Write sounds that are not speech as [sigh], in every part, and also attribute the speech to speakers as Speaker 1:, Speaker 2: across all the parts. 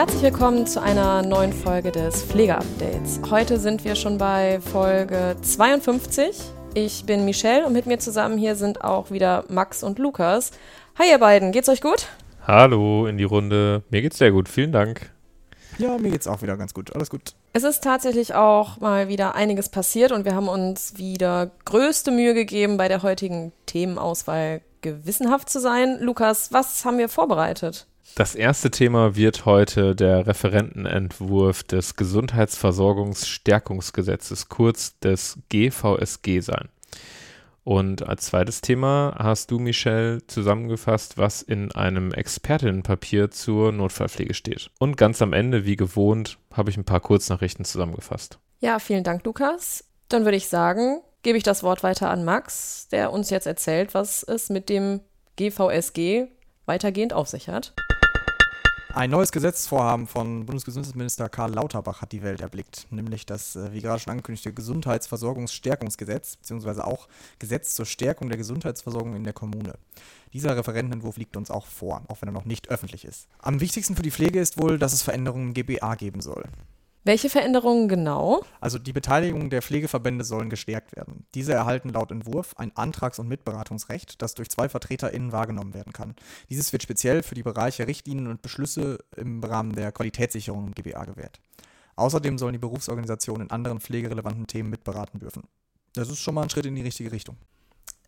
Speaker 1: Herzlich willkommen zu einer neuen Folge des Pflegeupdates. Heute sind wir schon bei Folge 52. Ich bin Michelle und mit mir zusammen hier sind auch wieder Max und Lukas. Hi ihr beiden, geht's euch gut?
Speaker 2: Hallo in die Runde. Mir geht's sehr gut, vielen Dank.
Speaker 3: Ja, mir geht's auch wieder ganz gut. Alles gut.
Speaker 1: Es ist tatsächlich auch mal wieder einiges passiert und wir haben uns wieder größte Mühe gegeben, bei der heutigen Themenauswahl gewissenhaft zu sein. Lukas, was haben wir vorbereitet?
Speaker 2: Das erste Thema wird heute der Referentenentwurf des Gesundheitsversorgungsstärkungsgesetzes, kurz des GVSG sein. Und als zweites Thema hast du, Michelle, zusammengefasst, was in einem Expertinnenpapier zur Notfallpflege steht. Und ganz am Ende, wie gewohnt, habe ich ein paar Kurznachrichten zusammengefasst.
Speaker 1: Ja, vielen Dank, Lukas. Dann würde ich sagen, gebe ich das Wort weiter an Max, der uns jetzt erzählt, was es mit dem GVSG weitergehend auf sich hat.
Speaker 3: Ein neues Gesetzesvorhaben von Bundesgesundheitsminister Karl Lauterbach hat die Welt erblickt, nämlich das, äh, wie gerade schon angekündigte, Gesundheitsversorgungsstärkungsgesetz, beziehungsweise auch Gesetz zur Stärkung der Gesundheitsversorgung in der Kommune. Dieser Referentenentwurf liegt uns auch vor, auch wenn er noch nicht öffentlich ist. Am wichtigsten für die Pflege ist wohl, dass es Veränderungen im GBA geben soll.
Speaker 1: Welche Veränderungen genau?
Speaker 3: Also die Beteiligung der Pflegeverbände sollen gestärkt werden. Diese erhalten laut Entwurf ein Antrags- und Mitberatungsrecht, das durch zwei VertreterInnen wahrgenommen werden kann. Dieses wird speziell für die Bereiche Richtlinien und Beschlüsse im Rahmen der Qualitätssicherung im GBA gewährt. Außerdem sollen die Berufsorganisationen in anderen pflegerelevanten Themen mitberaten dürfen. Das ist schon mal ein Schritt in die richtige Richtung.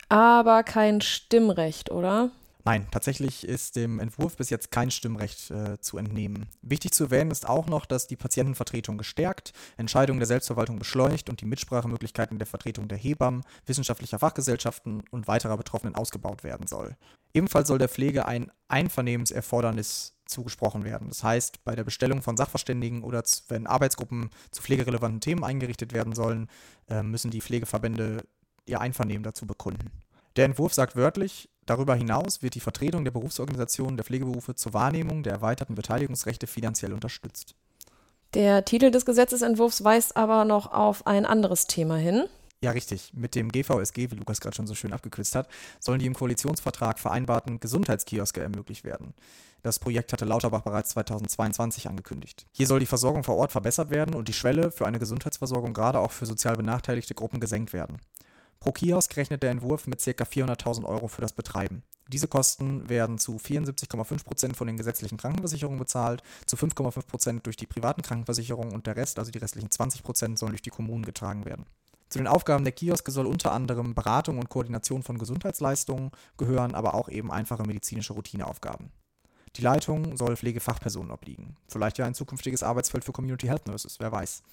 Speaker 1: Aber kein Stimmrecht, oder?
Speaker 3: Nein, tatsächlich ist dem Entwurf bis jetzt kein Stimmrecht äh, zu entnehmen. Wichtig zu erwähnen ist auch noch, dass die Patientenvertretung gestärkt, Entscheidungen der Selbstverwaltung beschleunigt und die Mitsprachemöglichkeiten der Vertretung der Hebammen, wissenschaftlicher Fachgesellschaften und weiterer Betroffenen ausgebaut werden soll. Ebenfalls soll der Pflege ein Einvernehmenserfordernis zugesprochen werden. Das heißt, bei der Bestellung von Sachverständigen oder wenn Arbeitsgruppen zu pflegerelevanten Themen eingerichtet werden sollen, äh, müssen die Pflegeverbände ihr Einvernehmen dazu bekunden. Der Entwurf sagt wörtlich, Darüber hinaus wird die Vertretung der Berufsorganisationen der Pflegeberufe zur Wahrnehmung der erweiterten Beteiligungsrechte finanziell unterstützt.
Speaker 1: Der Titel des Gesetzesentwurfs weist aber noch auf ein anderes Thema hin.
Speaker 3: Ja, richtig. Mit dem GVSG, wie Lukas gerade schon so schön abgekürzt hat, sollen die im Koalitionsvertrag vereinbarten Gesundheitskioske ermöglicht werden. Das Projekt hatte Lauterbach bereits 2022 angekündigt. Hier soll die Versorgung vor Ort verbessert werden und die Schwelle für eine Gesundheitsversorgung gerade auch für sozial benachteiligte Gruppen gesenkt werden. Pro Kiosk rechnet der Entwurf mit ca. 400.000 Euro für das Betreiben. Diese Kosten werden zu 74,5% von den gesetzlichen Krankenversicherungen bezahlt, zu 5,5% durch die privaten Krankenversicherungen und der Rest, also die restlichen 20%, sollen durch die Kommunen getragen werden. Zu den Aufgaben der Kioske soll unter anderem Beratung und Koordination von Gesundheitsleistungen gehören, aber auch eben einfache medizinische Routineaufgaben. Die Leitung soll Pflegefachpersonen obliegen. Vielleicht ja ein zukünftiges Arbeitsfeld für Community Health Nurses, wer weiß.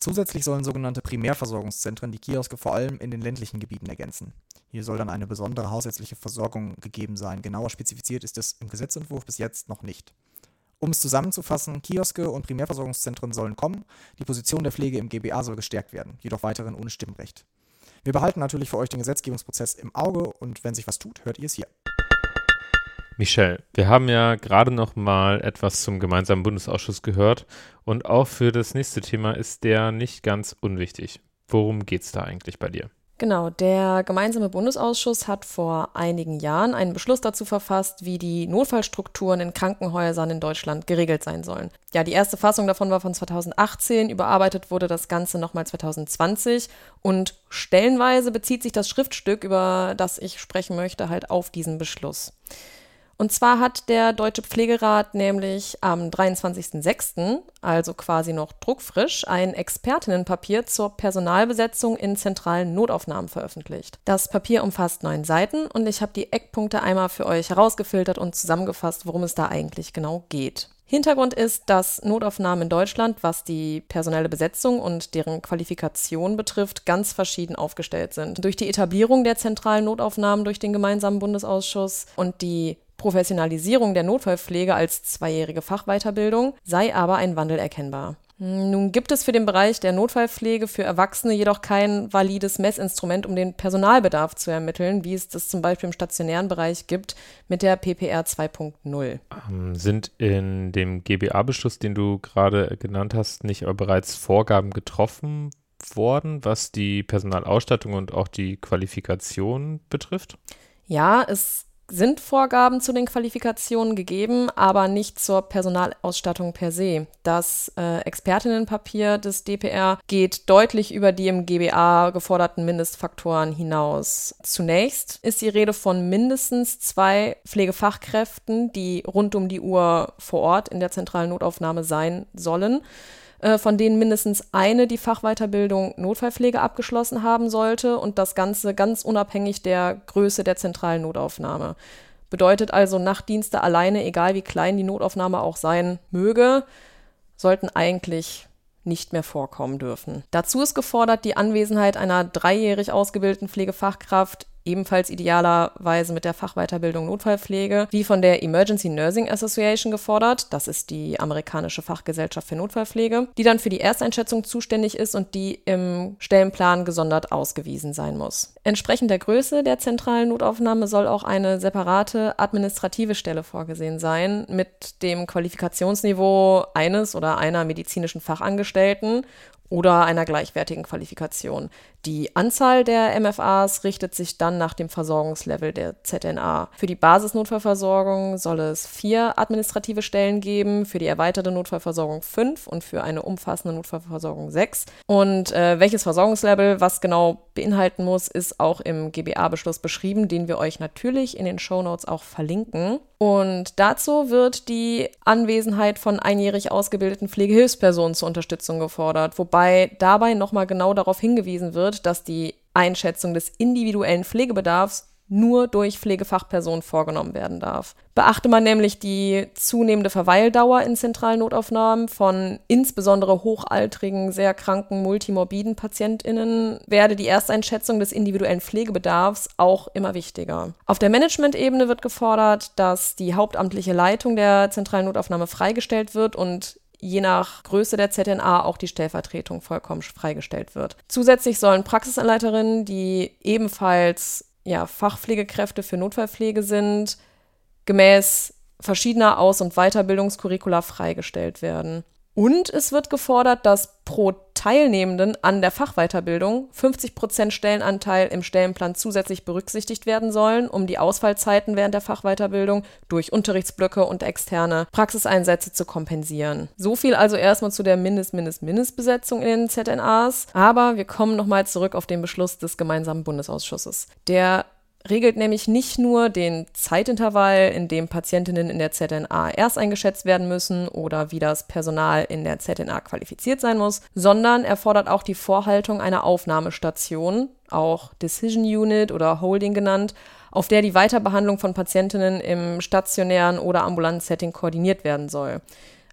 Speaker 3: Zusätzlich sollen sogenannte Primärversorgungszentren die Kioske vor allem in den ländlichen Gebieten ergänzen. Hier soll dann eine besondere hausärztliche Versorgung gegeben sein. Genauer spezifiziert ist es im Gesetzentwurf bis jetzt noch nicht. Um es zusammenzufassen, Kioske und Primärversorgungszentren sollen kommen, die Position der Pflege im GBA soll gestärkt werden, jedoch weiterhin ohne Stimmrecht. Wir behalten natürlich für euch den Gesetzgebungsprozess im Auge und wenn sich was tut, hört ihr es hier.
Speaker 2: Michelle, wir haben ja gerade noch mal etwas zum gemeinsamen Bundesausschuss gehört und auch für das nächste Thema ist der nicht ganz unwichtig. Worum geht es da eigentlich bei dir?
Speaker 1: Genau, der gemeinsame Bundesausschuss hat vor einigen Jahren einen Beschluss dazu verfasst, wie die Notfallstrukturen in Krankenhäusern in Deutschland geregelt sein sollen. Ja, die erste Fassung davon war von 2018, überarbeitet wurde das Ganze nochmal 2020 und stellenweise bezieht sich das Schriftstück, über das ich sprechen möchte, halt auf diesen Beschluss. Und zwar hat der Deutsche Pflegerat nämlich am 23.06., also quasi noch druckfrisch, ein Expertinnenpapier zur Personalbesetzung in zentralen Notaufnahmen veröffentlicht. Das Papier umfasst neun Seiten und ich habe die Eckpunkte einmal für euch herausgefiltert und zusammengefasst, worum es da eigentlich genau geht. Hintergrund ist, dass Notaufnahmen in Deutschland, was die personelle Besetzung und deren Qualifikation betrifft, ganz verschieden aufgestellt sind. Durch die Etablierung der zentralen Notaufnahmen durch den gemeinsamen Bundesausschuss und die Professionalisierung der Notfallpflege als zweijährige Fachweiterbildung sei aber ein Wandel erkennbar. Nun gibt es für den Bereich der Notfallpflege für Erwachsene jedoch kein valides Messinstrument, um den Personalbedarf zu ermitteln, wie es das zum Beispiel im stationären Bereich gibt mit der PPR 2.0.
Speaker 2: Ähm, sind in dem GBA-Beschluss, den du gerade genannt hast, nicht aber bereits Vorgaben getroffen worden, was die Personalausstattung und auch die Qualifikation betrifft?
Speaker 1: Ja, es sind Vorgaben zu den Qualifikationen gegeben, aber nicht zur Personalausstattung per se. Das äh, Expertinnenpapier des DPR geht deutlich über die im GBA geforderten Mindestfaktoren hinaus. Zunächst ist die Rede von mindestens zwei Pflegefachkräften, die rund um die Uhr vor Ort in der zentralen Notaufnahme sein sollen. Äh, von denen mindestens eine die Fachweiterbildung Notfallpflege abgeschlossen haben sollte und das Ganze ganz unabhängig der Größe der zentralen Notaufnahme. Bedeutet also, Nachtdienste alleine, egal wie klein die Notaufnahme auch sein möge, sollten eigentlich nicht mehr vorkommen dürfen. Dazu ist gefordert die Anwesenheit einer dreijährig ausgebildeten Pflegefachkraft ebenfalls idealerweise mit der Fachweiterbildung Notfallpflege, wie von der Emergency Nursing Association gefordert. Das ist die amerikanische Fachgesellschaft für Notfallpflege, die dann für die Ersteinschätzung zuständig ist und die im Stellenplan gesondert ausgewiesen sein muss. Entsprechend der Größe der zentralen Notaufnahme soll auch eine separate administrative Stelle vorgesehen sein mit dem Qualifikationsniveau eines oder einer medizinischen Fachangestellten oder einer gleichwertigen Qualifikation. Die Anzahl der MFAs richtet sich dann nach dem Versorgungslevel der ZNA. Für die Basisnotfallversorgung soll es vier administrative Stellen geben, für die erweiterte Notfallversorgung fünf und für eine umfassende Notfallversorgung sechs. Und äh, welches Versorgungslevel was genau beinhalten muss, ist auch im GBA-Beschluss beschrieben, den wir euch natürlich in den Shownotes auch verlinken. Und dazu wird die Anwesenheit von einjährig ausgebildeten Pflegehilfspersonen zur Unterstützung gefordert, wobei dabei nochmal genau darauf hingewiesen wird, dass die Einschätzung des individuellen Pflegebedarfs nur durch Pflegefachpersonen vorgenommen werden darf. Beachte man nämlich die zunehmende Verweildauer in zentralen Notaufnahmen von insbesondere hochaltrigen, sehr kranken, multimorbiden PatientInnen, werde die Ersteinschätzung des individuellen Pflegebedarfs auch immer wichtiger. Auf der Management-Ebene wird gefordert, dass die hauptamtliche Leitung der zentralen Notaufnahme freigestellt wird und je nach Größe der ZNA auch die Stellvertretung vollkommen freigestellt wird. Zusätzlich sollen Praxisanleiterinnen, die ebenfalls ja, Fachpflegekräfte für Notfallpflege sind, gemäß verschiedener Aus- und Weiterbildungskurricula freigestellt werden. Und es wird gefordert, dass pro Teilnehmenden an der Fachweiterbildung 50 Prozent Stellenanteil im Stellenplan zusätzlich berücksichtigt werden sollen, um die Ausfallzeiten während der Fachweiterbildung durch Unterrichtsblöcke und externe Praxiseinsätze zu kompensieren. So viel also erstmal zu der Mindest-Mindest-Mindestbesetzung in den ZNAs. Aber wir kommen nochmal zurück auf den Beschluss des gemeinsamen Bundesausschusses. Der regelt nämlich nicht nur den Zeitintervall, in dem Patientinnen in der ZNA erst eingeschätzt werden müssen oder wie das Personal in der ZNA qualifiziert sein muss, sondern er fordert auch die Vorhaltung einer Aufnahmestation, auch Decision Unit oder Holding genannt, auf der die Weiterbehandlung von Patientinnen im stationären oder ambulanten Setting koordiniert werden soll.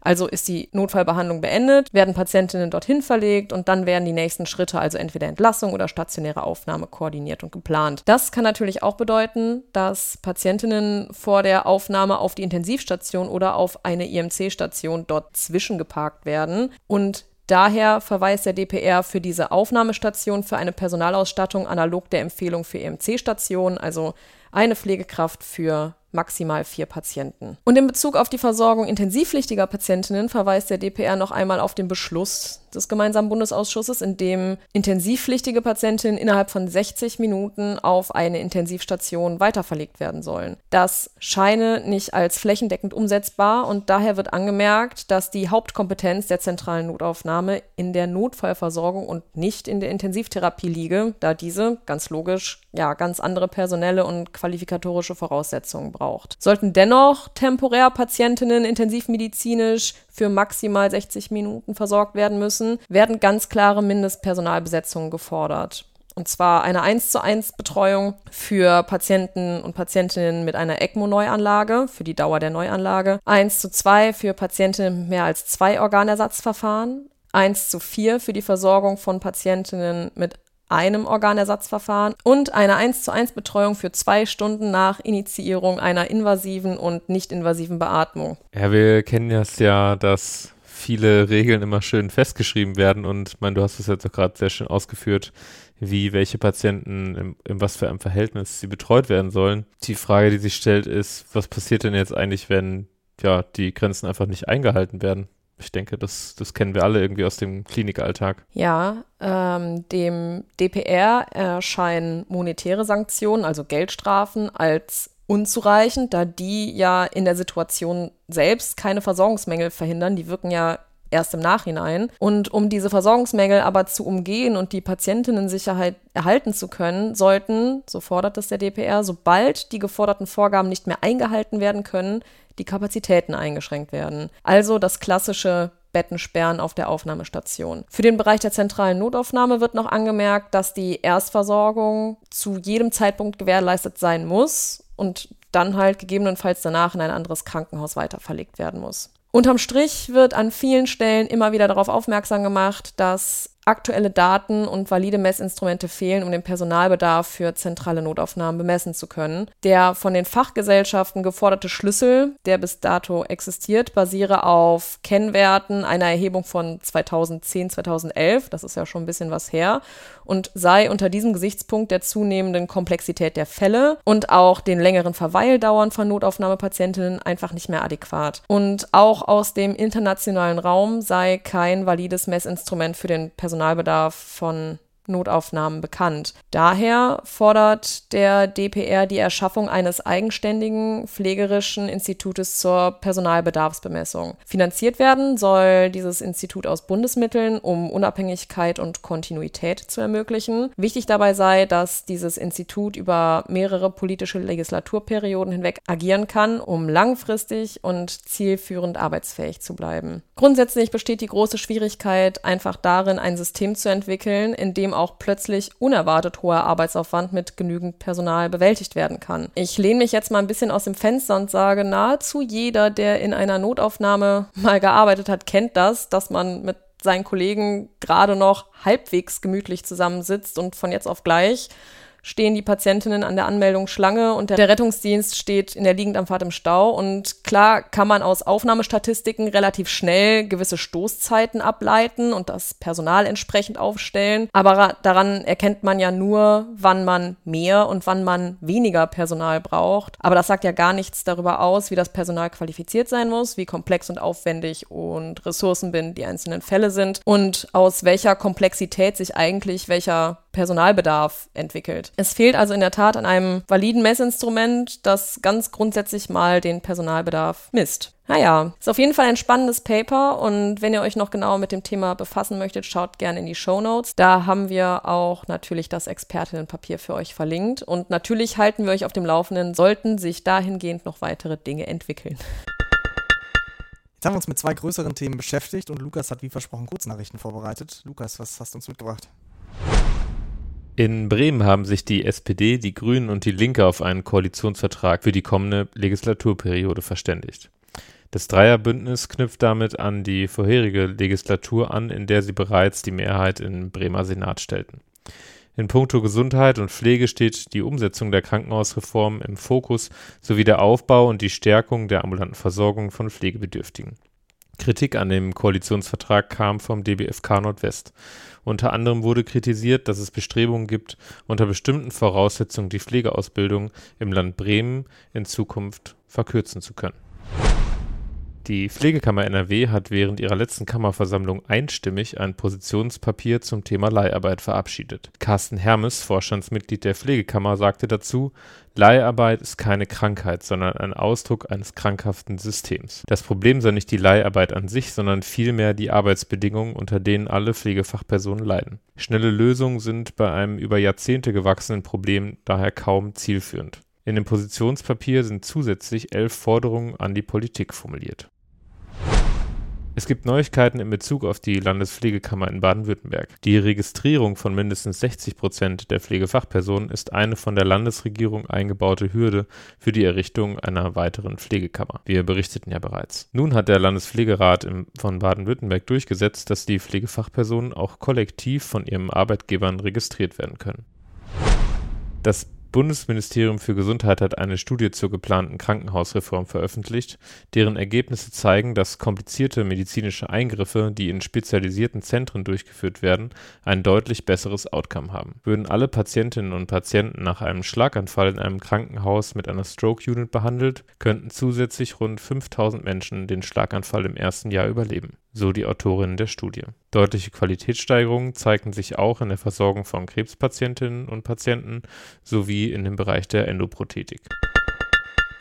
Speaker 1: Also ist die Notfallbehandlung beendet, werden Patientinnen dorthin verlegt und dann werden die nächsten Schritte, also entweder Entlassung oder stationäre Aufnahme, koordiniert und geplant. Das kann natürlich auch bedeuten, dass Patientinnen vor der Aufnahme auf die Intensivstation oder auf eine IMC-Station dort zwischengeparkt werden und Daher verweist der DPR für diese Aufnahmestation für eine Personalausstattung analog der Empfehlung für EMC-Stationen, also eine Pflegekraft für maximal vier Patienten. Und in Bezug auf die Versorgung intensivpflichtiger Patientinnen verweist der DPR noch einmal auf den Beschluss des gemeinsamen Bundesausschusses, in dem intensivpflichtige Patientinnen innerhalb von 60 Minuten auf eine Intensivstation weiterverlegt werden sollen. Das scheine nicht als flächendeckend umsetzbar und daher wird angemerkt, dass die Hauptkompetenz der zentralen Notaufnahme in der Notfallversorgung und nicht in der Intensivtherapie liege, da diese ganz logisch ja ganz andere personelle und qualifikatorische Voraussetzungen braucht braucht. Sollten dennoch temporär Patientinnen intensivmedizinisch für maximal 60 Minuten versorgt werden müssen, werden ganz klare Mindestpersonalbesetzungen gefordert. Und zwar eine 1 zu 1 Betreuung für Patienten und Patientinnen mit einer ECMO-Neuanlage für die Dauer der Neuanlage, 1 zu 2 für Patientinnen mit mehr als zwei Organersatzverfahren, 1 zu 4 für die Versorgung von Patientinnen mit einem Organersatzverfahren und eine 1 zu 1 Betreuung für zwei Stunden nach Initiierung einer invasiven und nicht-invasiven Beatmung.
Speaker 2: Ja, wir kennen das ja, dass viele Regeln immer schön festgeschrieben werden und ich meine, du hast es jetzt auch gerade sehr schön ausgeführt, wie welche Patienten in, in was für einem Verhältnis sie betreut werden sollen. Die Frage, die sich stellt, ist, was passiert denn jetzt eigentlich, wenn ja die Grenzen einfach nicht eingehalten werden? Ich denke, das, das kennen wir alle irgendwie aus dem Klinikalltag.
Speaker 1: Ja, ähm, dem DPR erscheinen monetäre Sanktionen, also Geldstrafen, als unzureichend, da die ja in der Situation selbst keine Versorgungsmängel verhindern. Die wirken ja erst im Nachhinein. Und um diese Versorgungsmängel aber zu umgehen und die Patientinnensicherheit erhalten zu können, sollten, so fordert es der DPR, sobald die geforderten Vorgaben nicht mehr eingehalten werden können, die Kapazitäten eingeschränkt werden. Also das klassische Bettensperren auf der Aufnahmestation. Für den Bereich der zentralen Notaufnahme wird noch angemerkt, dass die Erstversorgung zu jedem Zeitpunkt gewährleistet sein muss und dann halt gegebenenfalls danach in ein anderes Krankenhaus weiterverlegt werden muss. Unterm Strich wird an vielen Stellen immer wieder darauf aufmerksam gemacht, dass aktuelle Daten und valide Messinstrumente fehlen, um den Personalbedarf für zentrale Notaufnahmen bemessen zu können. Der von den Fachgesellschaften geforderte Schlüssel, der bis dato existiert, basiere auf Kennwerten einer Erhebung von 2010, 2011, das ist ja schon ein bisschen was her, und sei unter diesem Gesichtspunkt der zunehmenden Komplexität der Fälle und auch den längeren Verweildauern von Notaufnahmepatientinnen einfach nicht mehr adäquat. Und auch aus dem internationalen Raum sei kein valides Messinstrument für den Personalbedarf Personalbedarf von Notaufnahmen bekannt. Daher fordert der DPR die Erschaffung eines eigenständigen pflegerischen Institutes zur Personalbedarfsbemessung. Finanziert werden soll dieses Institut aus Bundesmitteln, um Unabhängigkeit und Kontinuität zu ermöglichen. Wichtig dabei sei, dass dieses Institut über mehrere politische Legislaturperioden hinweg agieren kann, um langfristig und zielführend arbeitsfähig zu bleiben. Grundsätzlich besteht die große Schwierigkeit einfach darin, ein System zu entwickeln, in dem auch plötzlich unerwartet hoher Arbeitsaufwand mit genügend Personal bewältigt werden kann. Ich lehne mich jetzt mal ein bisschen aus dem Fenster und sage, nahezu jeder, der in einer Notaufnahme [laughs] mal gearbeitet hat, kennt das, dass man mit seinen Kollegen gerade noch halbwegs gemütlich zusammensitzt und von jetzt auf gleich stehen die Patientinnen an der Anmeldung Schlange und der Rettungsdienst steht in der Liegendanfahrt im Stau. Und klar kann man aus Aufnahmestatistiken relativ schnell gewisse Stoßzeiten ableiten und das Personal entsprechend aufstellen. Aber daran erkennt man ja nur, wann man mehr und wann man weniger Personal braucht. Aber das sagt ja gar nichts darüber aus, wie das Personal qualifiziert sein muss, wie komplex und aufwendig und ressourcenbind die einzelnen Fälle sind und aus welcher Komplexität sich eigentlich welcher Personalbedarf entwickelt. Es fehlt also in der Tat an einem validen Messinstrument, das ganz grundsätzlich mal den Personalbedarf misst. Naja, ist auf jeden Fall ein spannendes Paper und wenn ihr euch noch genauer mit dem Thema befassen möchtet, schaut gerne in die Show Notes. Da haben wir auch natürlich das Expertinnenpapier für euch verlinkt und natürlich halten wir euch auf dem Laufenden, sollten sich dahingehend noch weitere Dinge entwickeln.
Speaker 3: Jetzt haben wir uns mit zwei größeren Themen beschäftigt und Lukas hat wie versprochen Kurznachrichten vorbereitet. Lukas, was hast du uns mitgebracht?
Speaker 2: In Bremen haben sich die SPD, die Grünen und die Linke auf einen Koalitionsvertrag für die kommende Legislaturperiode verständigt. Das Dreierbündnis knüpft damit an die vorherige Legislatur an, in der sie bereits die Mehrheit im Bremer Senat stellten. In puncto Gesundheit und Pflege steht die Umsetzung der Krankenhausreform im Fokus sowie der Aufbau und die Stärkung der ambulanten Versorgung von Pflegebedürftigen. Kritik an dem Koalitionsvertrag kam vom DBFK Nordwest. Unter anderem wurde kritisiert, dass es Bestrebungen gibt, unter bestimmten Voraussetzungen die Pflegeausbildung im Land Bremen in Zukunft verkürzen zu können die Pflegekammer NRW hat während ihrer letzten Kammerversammlung einstimmig ein Positionspapier zum Thema Leiharbeit verabschiedet. Carsten Hermes, Vorstandsmitglied der Pflegekammer, sagte dazu, Leiharbeit ist keine Krankheit, sondern ein Ausdruck eines krankhaften Systems. Das Problem sei nicht die Leiharbeit an sich, sondern vielmehr die Arbeitsbedingungen, unter denen alle Pflegefachpersonen leiden. Schnelle Lösungen sind bei einem über Jahrzehnte gewachsenen Problem daher kaum zielführend. In dem Positionspapier sind zusätzlich elf Forderungen an die Politik formuliert. Es gibt Neuigkeiten in Bezug auf die Landespflegekammer in Baden-Württemberg. Die Registrierung von mindestens 60 Prozent der Pflegefachpersonen ist eine von der Landesregierung eingebaute Hürde für die Errichtung einer weiteren Pflegekammer. Wir berichteten ja bereits. Nun hat der Landespflegerat im, von Baden-Württemberg durchgesetzt, dass die Pflegefachpersonen auch kollektiv von ihren Arbeitgebern registriert werden können. Das Bundesministerium für Gesundheit hat eine Studie zur geplanten Krankenhausreform veröffentlicht, deren Ergebnisse zeigen, dass komplizierte medizinische Eingriffe, die in spezialisierten Zentren durchgeführt werden, ein deutlich besseres Outcome haben. Würden alle Patientinnen und Patienten nach einem Schlaganfall in einem Krankenhaus mit einer Stroke Unit behandelt, könnten zusätzlich rund 5000 Menschen den Schlaganfall im ersten Jahr überleben so die Autorinnen der Studie. Deutliche Qualitätssteigerungen zeigten sich auch in der Versorgung von Krebspatientinnen und Patienten sowie in dem Bereich der Endoprothetik.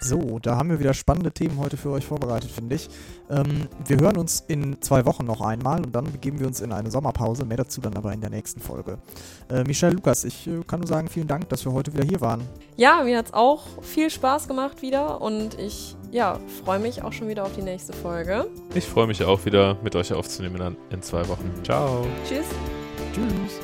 Speaker 3: So, da haben wir wieder spannende Themen heute für euch vorbereitet, finde ich. Ähm, wir hören uns in zwei Wochen noch einmal und dann begeben wir uns in eine Sommerpause. Mehr dazu dann aber in der nächsten Folge. Äh, Michelle Lukas, ich äh, kann nur sagen, vielen Dank, dass wir heute wieder hier waren.
Speaker 1: Ja, mir hat es auch viel Spaß gemacht wieder und ich ja, freue mich auch schon wieder auf die nächste Folge.
Speaker 2: Ich freue mich auch wieder mit euch aufzunehmen in zwei Wochen. Ciao.
Speaker 1: Tschüss.
Speaker 3: Tschüss.